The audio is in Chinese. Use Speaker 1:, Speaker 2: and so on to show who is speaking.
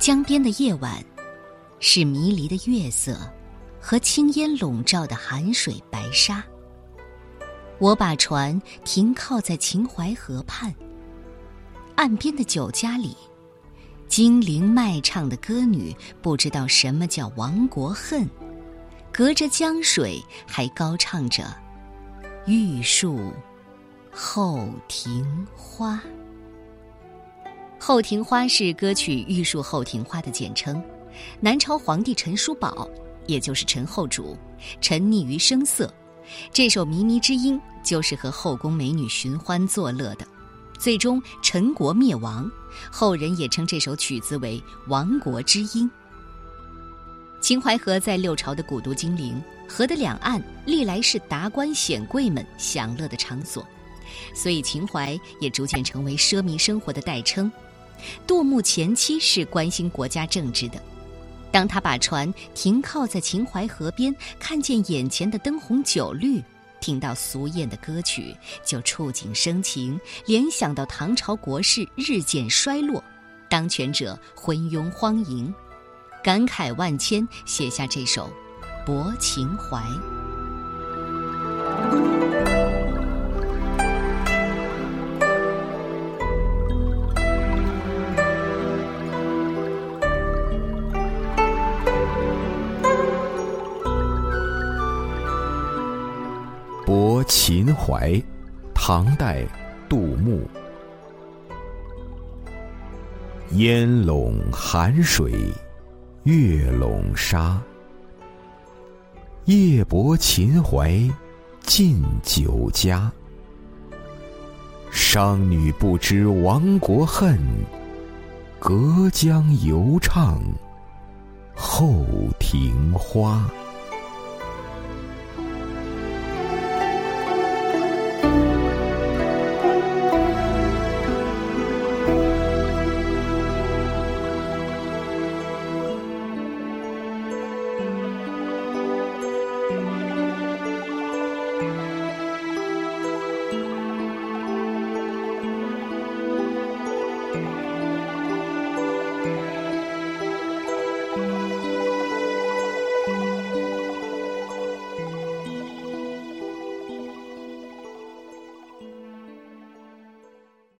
Speaker 1: 江边的夜晚，是迷离的月色和青烟笼罩的寒水白沙。我把船停靠在秦淮河畔，岸边的酒家里，精灵卖唱的歌女不知道什么叫亡国恨，隔着江水还高唱着“玉树后庭花”。后庭花是歌曲《玉树后庭花》的简称。南朝皇帝陈叔宝，也就是陈后主，沉溺于声色，这首靡靡之音就是和后宫美女寻欢作乐的。最终陈国灭亡，后人也称这首曲子为《亡国之音》。秦淮河在六朝的古都金陵，河的两岸历来是达官显贵们享乐的场所，所以秦淮也逐渐成为奢靡生活的代称。杜牧前期是关心国家政治的，当他把船停靠在秦淮河边，看见眼前的灯红酒绿，听到俗艳的歌曲，就触景生情，联想到唐朝国势日渐衰落，当权者昏庸荒淫，感慨万千，写下这首《泊秦淮》。
Speaker 2: 秦淮，唐代，杜牧。烟笼寒水，月笼沙。夜泊秦淮，近酒家。商女不知亡国恨，隔江犹唱后庭花。